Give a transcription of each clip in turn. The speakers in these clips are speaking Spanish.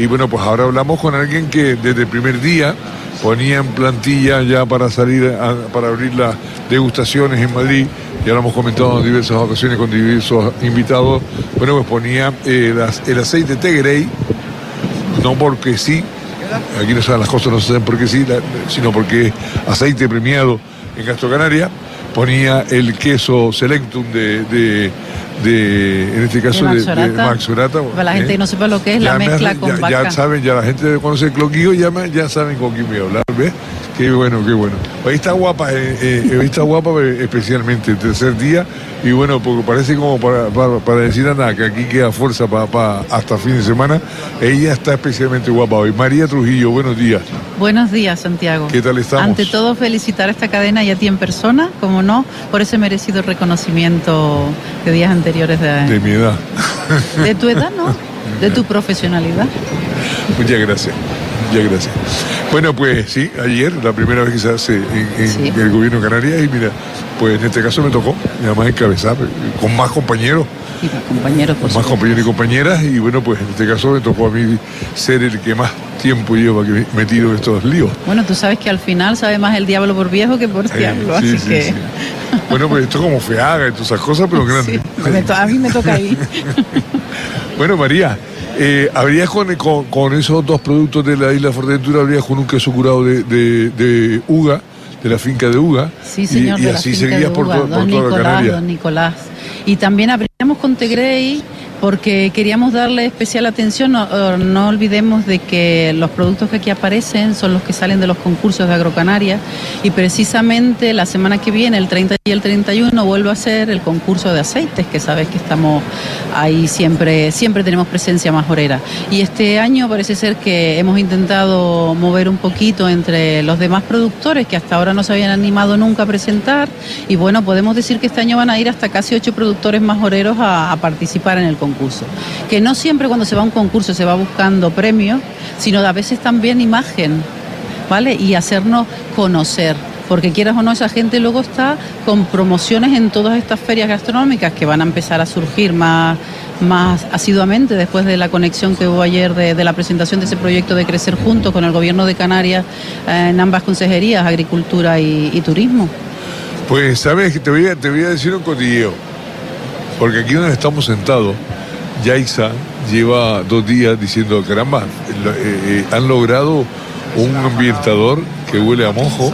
Y bueno, pues ahora hablamos con alguien que desde el primer día ponía en plantilla ya para salir, para abrir las degustaciones en Madrid, ya lo hemos comentado en diversas ocasiones con diversos invitados, bueno, pues ponía eh, el aceite Tegrey, no porque sí, aquí no saben las cosas, no se saben porque sí, sino porque aceite premiado en Castro Canaria, ponía el queso Selectum de, en este caso de, Max Urata. Para la gente que no sepa lo que es la mezcla con ya, ya, saben, ya la gente conoce cloquillo, ya, ya saben con quién voy a hablar, ¿ves? Qué bueno, qué bueno. Ahí está guapa, eh, eh, está guapa eh, especialmente el tercer día. Y bueno, porque parece como para, para, decir a nada que aquí queda fuerza para, hasta fin de semana. Ella está especialmente guapa hoy. María Trujillo, buenos días. Buenos días, Santiago. ¿Qué tal estamos? Ante todo, felicitar a esta cadena y a ti en persona, como no, por ese merecido reconocimiento de días anteriores de... De mi edad. De tu edad, ¿no? De tu profesionalidad. Muchas gracias. Muchas gracias. Bueno, pues sí, ayer, la primera vez que se hace en, el gobierno de Canarias, y mira, pues en este caso me tocó, y además encabezar, con más compañeros. Y más compañeros, por Más compañeros y compañeras, y bueno, pues en este caso me tocó a mí ser el que más tiempo lleva metido en estos líos. Bueno, tú sabes que al final sabe más el diablo por viejo que por diablo, así que... Bueno, pues esto es como feaga y todas esas cosas, pero grande. a mí me toca ahí. bueno, María, eh, ¿Habrías con, con, esos dos productos de la isla Fuerteventura, habrías con un queso curado de, de, Uga, de la finca de Uga? Sí, señor, y, así seguirías por, por toda Nicolás, Don Nicolás. Y también habríamos con Tegrey porque queríamos darle especial atención. No, olvidemos de que los productos que aquí aparecen son los que salen de los concursos de Agrocanaria y precisamente la semana que viene, el 30 y el 31, vuelvo a ser el concurso de aceites, que sabes que estamos ahí siempre, siempre tenemos presencia majorera. Y este año parece ser que hemos intentado mover un poquito entre los demás productores que hasta ahora no se habían animado nunca a presentar y bueno, podemos decir que este año van a ir hasta casi ocho productores majoreros a, a participar en el concurso concurso. Que no siempre cuando se va a un concurso se va buscando premios, sino a veces también imagen, ¿vale? Y hacernos conocer porque quieras o no, esa gente luego está con promociones en todas estas ferias gastronómicas que van a empezar a surgir más, más asiduamente después de la conexión que hubo ayer de, la presentación de ese proyecto de Crecer Juntos con el Gobierno de Canarias eh, en ambas consejerías, Agricultura y, Turismo. Pues sabes, te voy a, te voy a decir un cotilleo, porque aquí donde estamos sentados, Yaisa lleva dos días diciendo, caramba, eh, eh, han logrado un ambientador que huele a mojo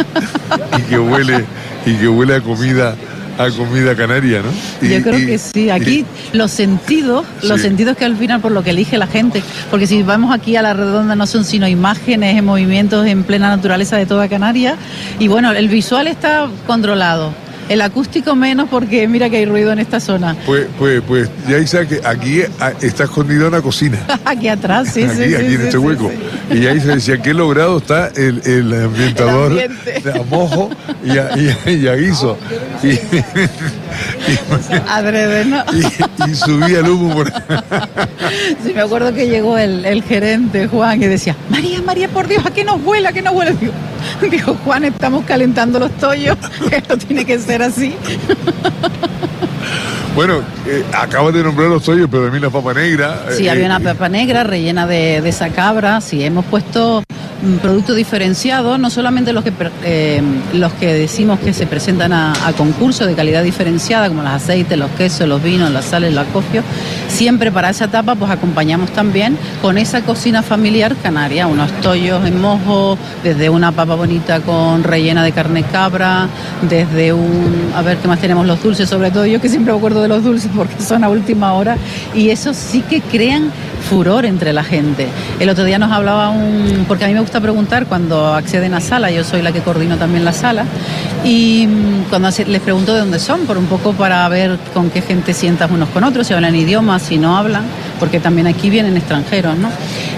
y que huele y que huele a comida a comida canaria, ¿no? Yo creo que sí. Aquí los sentidos, los sentidos que al final por lo que elige la gente, porque si vamos aquí a la redonda no son sino imágenes en movimientos en plena naturaleza de toda Canarias y bueno, el visual está controlado el acústico menos porque mira que hay ruido en esta zona. Pues, pues, pues ya dice que aquí está escondida una cocina. aquí atrás, sí, aquí, sí. Aquí en este hueco. Y ahí se decía, qué logrado está el, el ambientador de a mojo y a, guiso. Y, Adrede, ¿no? y, subía el humo por Sí, me acuerdo que llegó el, el, gerente, Juan, y decía, María, María, por Dios, ¿a qué nos vuela? ¿A qué nos vuela? Dijo, Juan, estamos calentando los tollos, esto tiene que ser así. Bueno, eh, acabas de nombrar los tollos, pero también la papa negra. Sí, había una papa negra rellena de, de esa cabra. Sí, hemos puesto producto diferenciado, no solamente los que, eh, los que decimos que se presentan a, concurso de calidad diferenciada, como los aceites, los quesos, los vinos, las sales, los acopios, siempre para esa etapa pues acompañamos también con esa cocina familiar canaria, unos tollos en mojo, desde una papa bonita con rellena de carne cabra, desde un, a ver qué más tenemos, los dulces, sobre todo yo que siempre me acuerdo de los dulces porque son a última hora, y eso sí que crean furor entre la gente. El otro día nos hablaba un, porque a mí me gusta preguntar cuando acceden a sala, yo soy la que coordino también la sala, y mm, cuando les pregunto de dónde son, por un poco para ver con qué gente sientas unos con otros, si hablan idiomas, si no hablan, porque también aquí vienen extranjeros, ¿no?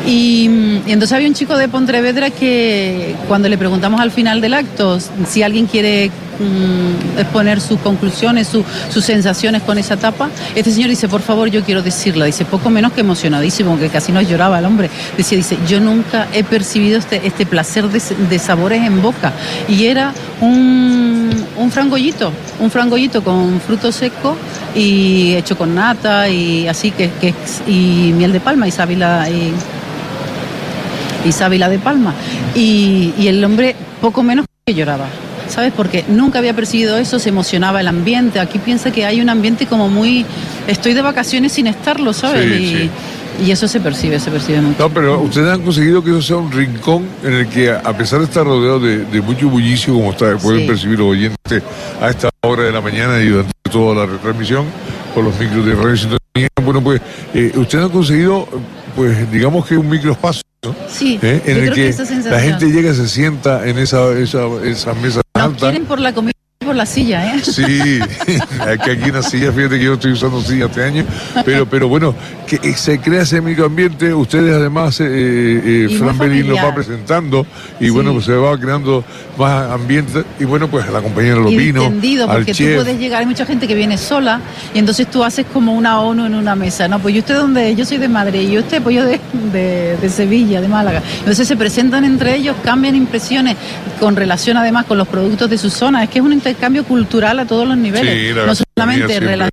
Y, mm, y entonces había un chico de Pontevedra que cuando le preguntamos al final del acto si alguien quiere Mm, exponer sus conclusiones, sus sensaciones con esa etapa. Este señor dice, por favor, yo quiero decirlo. Dice, poco menos que emocionadísimo, que casi nos lloraba el hombre. Decía, dice, yo nunca he percibido este, este placer de, sabores en boca. Y era un, un frangollito, un frangollito con fruto seco y hecho con nata y así que, que y miel de palma y sábila y, y sábila de palma. Y, y el hombre poco menos que lloraba. ¿Sabes? Porque nunca había percibido eso, se emocionaba el ambiente. Aquí piensa que hay un ambiente como muy. Estoy de vacaciones sin estarlo, ¿sabes? Sí, y, sí. Y eso se percibe, se percibe mucho. No, pero ustedes han conseguido que eso sea un rincón en el que, a pesar de estar rodeado de, de mucho bullicio, como está, pueden Sí. percibir los oyentes a esta hora de la mañana y durante toda la retransmisión, por los micros de Radio Sintonía, bueno, pues eh, ustedes han conseguido, pues digamos que un microespacio, ¿no? Sí, ¿Eh? en el que, que la gente llega, se sienta en esa, esa, esa mesa Nos alta. quieren por la comida por la silla, ¿eh? Sí, que aquí una silla, fíjate que yo estoy usando silla este año, pero, pero bueno, que eh, se crea ese microambiente, ustedes además, eh, eh, Fran Belín lo va presentando y Sí. bueno, pues se va creando más ambiente y bueno, pues la compañera lo y vino, entendido, al porque tú chef. puedes llegar, hay mucha gente que viene sola y entonces tú haces como una ONU en una mesa, ¿no? Pues yo usted dónde, yo soy de Madrid y usted, pues yo de, de, de Sevilla, de Málaga. Entonces se presentan entre ellos, cambian impresiones con relación además con los productos de su zona. Es que es un intercambio cultural a todos los niveles. Sí, no solamente relacionado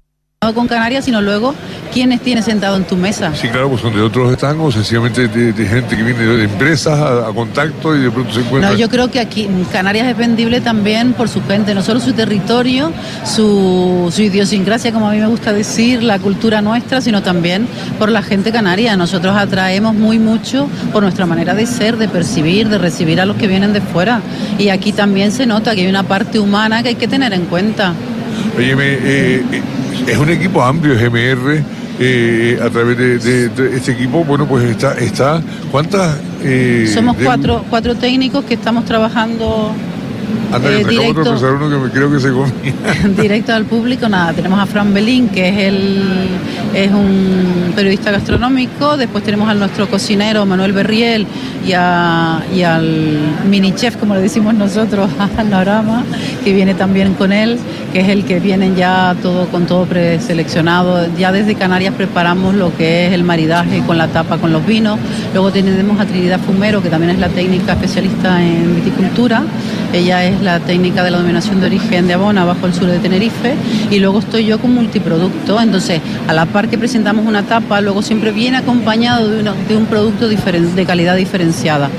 con Canarias, sino luego quiénes tienes sentado en tu mesa. Sí, claro, pues son de otros están o sencillamente de, de gente que viene de empresas a, a contacto y de pronto se encuentra. No, yo creo que aquí Canarias es vendible también por su gente, no solo su territorio, su, su idiosincrasia, como a mí me gusta decir, la cultura nuestra, sino también por la gente canaria. Nosotros atraemos muy mucho por nuestra manera de ser, de percibir, de recibir a los que vienen de fuera. Y aquí también se nota que hay una parte humana que hay que tener en cuenta. Oye, es un equipo amplio, GMR. Eh, a través de, de- de este equipo, bueno, pues está, está ¿cuántas? eh, Somos cuatro, cuatro técnicos que estamos trabajando Anda, que me acabo de directo. tropezar uno que me creo que se comía. directo al público, nada, tenemos a Fran Belín, que es el es un periodista gastronómico, después tenemos a nuestro cocinero Manuel Berriel y, a- y al mini chef, como le decimos nosotros, a Norama, que viene también con él, que es el que viene ya todo con todo preseleccionado. Ya desde Canarias preparamos lo que es el maridaje con la tapa con los vinos. Luego tenemos a Trinidad Fumero, que también es la técnica especialista en viticultura. Ella es la técnica de la dominación de origen de Abona, bajo el sur de Tenerife. Y luego estoy yo con multiproducto. Entonces, a la par que presentamos una tapa, luego siempre viene acompañado de, de un producto diferen- de calidad diferenciada.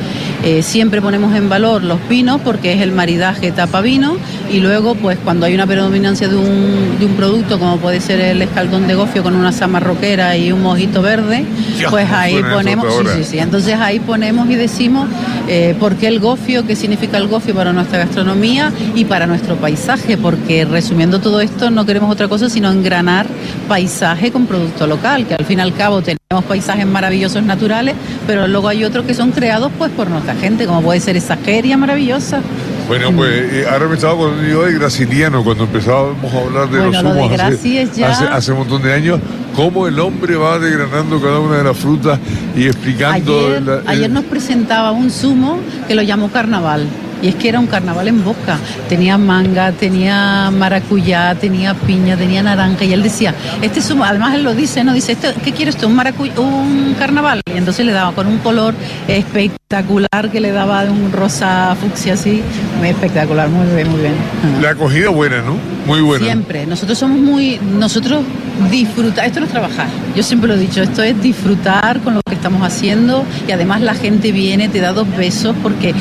Eh, siempre ponemos en valor los vinos porque es el maridaje tapa-vino y luego pues cuando hay una predominancia de un, de un producto como puede ser el escaldón de gofio con una sama roquera y un mojito verde, pues ahí ponemos, sí, sí, sí. entonces ahí ponemos y decimos eh, por qué el gofio, qué significa el gofio para nuestra gastronomía y para nuestro paisaje, porque resumiendo todo esto no queremos otra cosa sino engranar paisaje con producto local, que al fin y al cabo tenemos paisajes maravillosos naturales, pero luego hay otros que son creados pues por nuestra gente, como puede ser esa feria maravillosa. Bueno, pues eh, ahora me estaba acordando yo de Graciliano, cuando empezábamos a hablar de Bueno, los lo de hace, ya- hace, hace un montón de años, cómo el hombre va desgranando cada una de las frutas y explicando... Ayer, la- ayer nos presentaba un zumo que lo llamó carnaval. Y es que era un carnaval en boca. Tenía manga, tenía maracuyá, tenía piña, tenía naranja. Y él decía, este zumo, además él lo dice, ¿no? Dice, "Esto- ¿qué quieres tú? ¿Un, maracuy- un carnaval? Y entonces le daba con un color espectacular que le daba de un rosa fucsia así. Muy espectacular, muy bien, muy bien. La acogida buena, ¿no? Muy buena. Siempre. Nosotros somos muy. Nosotros disfrutar. Esto no es trabajar. Yo siempre lo he dicho. Esto es disfrutar con lo que estamos haciendo. Y además la gente viene, te da dos besos porque.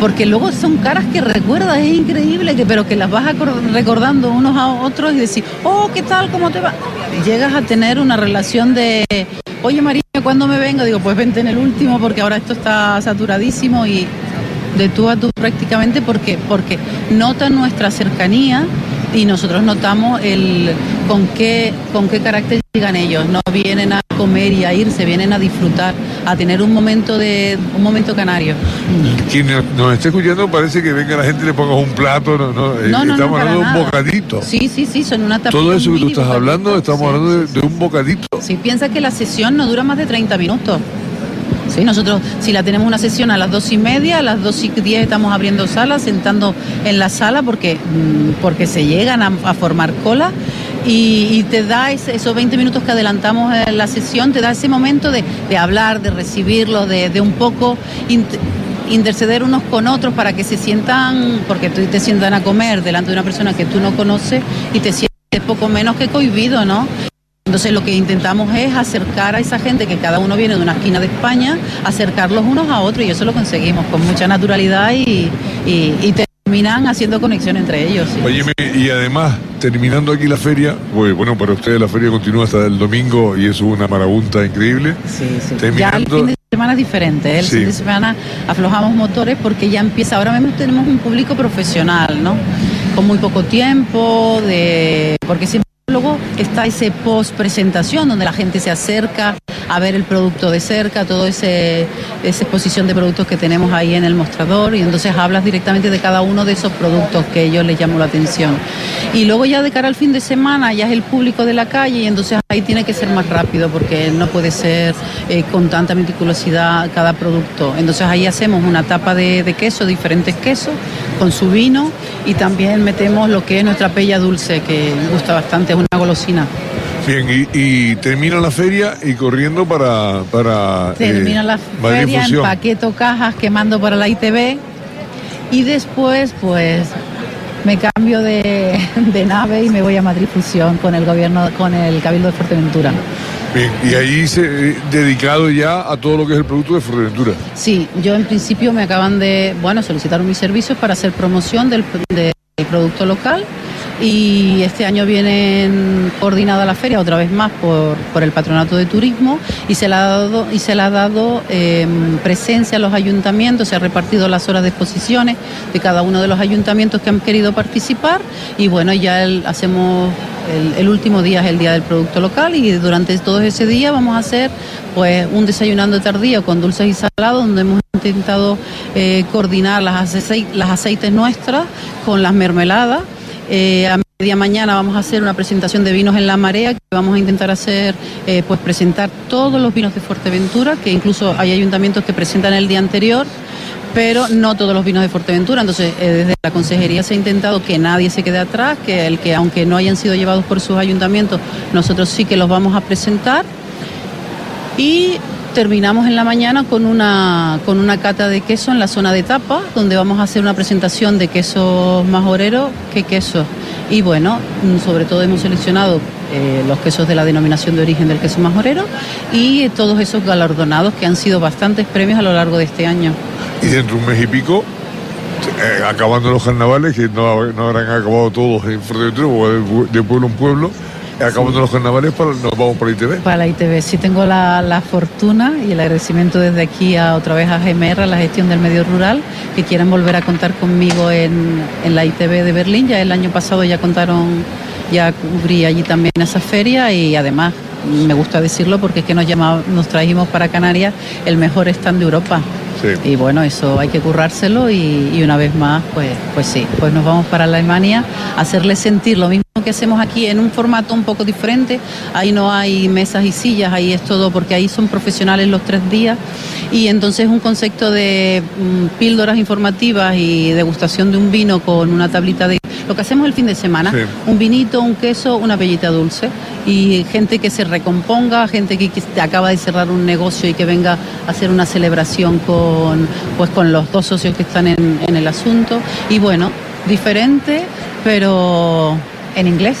Porque luego son caras que recuerdas, es increíble, que, pero que las vas recordando unos a otros y decir, oh, ¿qué tal? ¿Cómo te va? Llegas a tener una relación de, oye María, ¿cuándo me vengo? Digo, pues vente en el último porque ahora esto está saturadísimo y de tú a tú prácticamente porque, porque notan nuestra cercanía y nosotros notamos el con qué, con qué carácter llegan ellos. No vienen a comer y a irse, vienen a disfrutar, a tener un momento de un momento canario. Quien nos esté escuchando parece que venga la gente y le ponga un plato, no, no, eh, No, no, no, estamos hablando de un bocadito. Sí, sí, sí, son una tapita. Todo eso que tú estás bocadito. hablando, estamos Sí, hablando de, sí, de un bocadito. Sí, piensa que la sesión no dura más de 30 minutos. Sí, nosotros si la tenemos una sesión a las dos y media, a las dos y diez estamos abriendo sala, sentando en la sala porque, mm, porque se llegan a, formar cola y, te da esos 20 minutos que adelantamos en la sesión, te da ese momento de, de hablar, de recibirlo, de, de un poco int- interceder unos con otros para que se sientan, porque tú te sientan a comer delante de una persona que tú no conoces y te sientes poco menos que cohibido, ¿no? Entonces lo que intentamos es acercar a esa gente que cada uno viene de una esquina de España, acercarlos unos a otros y eso lo conseguimos con mucha naturalidad y, y, terminan haciendo conexión entre ellos. Oye, y además, terminando aquí la feria, pues, bueno, para ustedes la feria continúa hasta el domingo y es una marabunta increíble. Sí, sí. Ya el fin de semana es diferente, ¿eh? el fin de semana aflojamos motores porque ya empieza, ahora mismo tenemos un público profesional, ¿no? Con muy poco tiempo, de porque siempre Luego está ese post presentación donde la gente se acerca a ver el producto de cerca, toda esa exposición de productos que tenemos ahí en el mostrador y entonces hablas directamente de cada uno de esos productos que ellos les llamó la atención. Y luego ya de cara al fin de semana ya es el público de la calle y entonces ahí tiene que ser más rápido porque no puede ser eh, con tanta meticulosidad cada producto. Entonces ahí hacemos una tapa de, de queso, diferentes quesos, con su vino y también metemos lo que es nuestra pella dulce que gusta bastante una golosina. Bien, y, termina la feria y corriendo para... para termina la eh, feria, empaqueto cajas, quemando para la ITV y después pues me cambio de, nave y me voy a Madrid Fusión con el gobierno, con el Cabildo de Fuerteventura. Bien, y ahí se, eh, dedicado ya a todo lo que es el producto de Fuerteventura. Sí, yo en principio me acaban de, bueno, solicitar mis servicios para hacer promoción del, del producto local y este año viene coordinada la feria otra vez más por, por, el Patronato de Turismo y se le ha dado, y se le ha dado em, presencia a los ayuntamientos, se ha repartido las horas de exposiciones de cada uno de los ayuntamientos que han querido participar. Y bueno, ya hacemos el, último día es el día del producto local y durante todo ese día vamos a hacer pues un desayunando tardío con dulces y salados donde hemos intentado eh, coordinar las, las aceites nuestras con las mermeladas eh, a media mañana vamos a hacer una presentación de vinos en la marea, que vamos a intentar hacer, eh, pues presentar todos los vinos de Fuerteventura, que incluso hay ayuntamientos que presentan el día anterior, pero no todos los vinos de Fuerteventura. Entonces, eh, desde la consejería se ha intentado que nadie se quede atrás, que el que aunque no hayan sido llevados por sus ayuntamientos, nosotros sí que los vamos a presentar. Y terminamos en la mañana con una, con una cata de queso en la zona de tapa, donde vamos a hacer una presentación de quesos majoreros que queso. Y bueno, mm, sobre todo hemos seleccionado eh, los quesos de la denominación de origen del queso majorero y todos esos galardonados que han sido bastantes premios a lo largo de este año. Y dentro de un mes y pico, eh, acabando los carnavales, que no, no habrán acabado todos en Fuerteventura, de pueblo en pueblo, Acabando los carnavales, para, nos vamos para la ITV. Para la ITV, sí tengo la, fortuna y el agradecimiento desde aquí a otra vez a GMR, a la gestión del medio rural, que quieran volver a contar conmigo en, en la ITV de Berlín. Ya el año pasado ya contaron, ya cubrí allí también esa feria y además me gusta decirlo porque es que nos, llamamos, nos trajimos para Canarias el mejor stand de Europa. Y bueno, eso hay que currárselo y, una vez más, pues, pues sí, pues nos vamos para Alemania a hacerle sentir lo mismo que hacemos aquí en un formato un poco diferente. Ahí no hay mesas y sillas, ahí es todo porque ahí son profesionales los tres días y entonces un concepto de mm, píldoras informativas y degustación de un vino con una tablita de lo que hacemos el fin de semana, un vinito, un queso, una bellita dulce y gente que se recomponga, gente que, acaba de cerrar un negocio y que venga a hacer una celebración con, pues, con los dos socios que están en, el asunto. Y bueno, diferente, pero en inglés.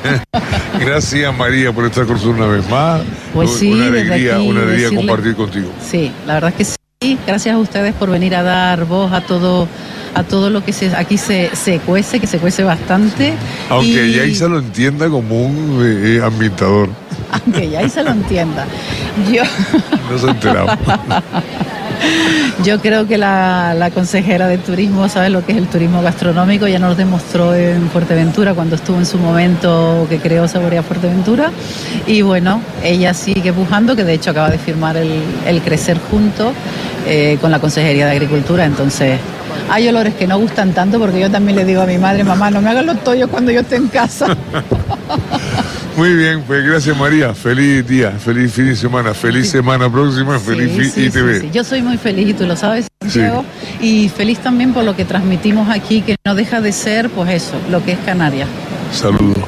Gracias María por estar con nosotros una vez más. Pues sí, una alegría, una alegría compartir contigo. Sí, la verdad es que sí. Gracias a ustedes por venir a dar voz a todo a todo lo que se, aquí se, se cuece, que se cuece bastante. Aunque ya Yaisa lo entienda como un eh, ambientador. Aunque Yaisa lo entienda. Yo... No se enteraba. Yo creo que la, consejera de turismo sabe lo que es el turismo gastronómico, ya nos demostró en Fuerteventura cuando estuvo en su momento que creó Saborea Fuerteventura. Y bueno, ella sigue pujando, que de hecho acaba de firmar el, Crecer Junto eh, con la Consejería de Agricultura, entonces hay olores que no gustan tanto porque yo también le digo a mi madre, mamá, no me hagas los tollos cuando yo esté en casa. Muy bien, pues gracias María. Feliz día, feliz fin de semana, feliz semana próxima, feliz ITV. Yo soy muy feliz y tú lo sabes, Santiago. Y feliz también por lo que transmitimos aquí, que no deja de ser, pues eso, lo que es Canarias. Saludos.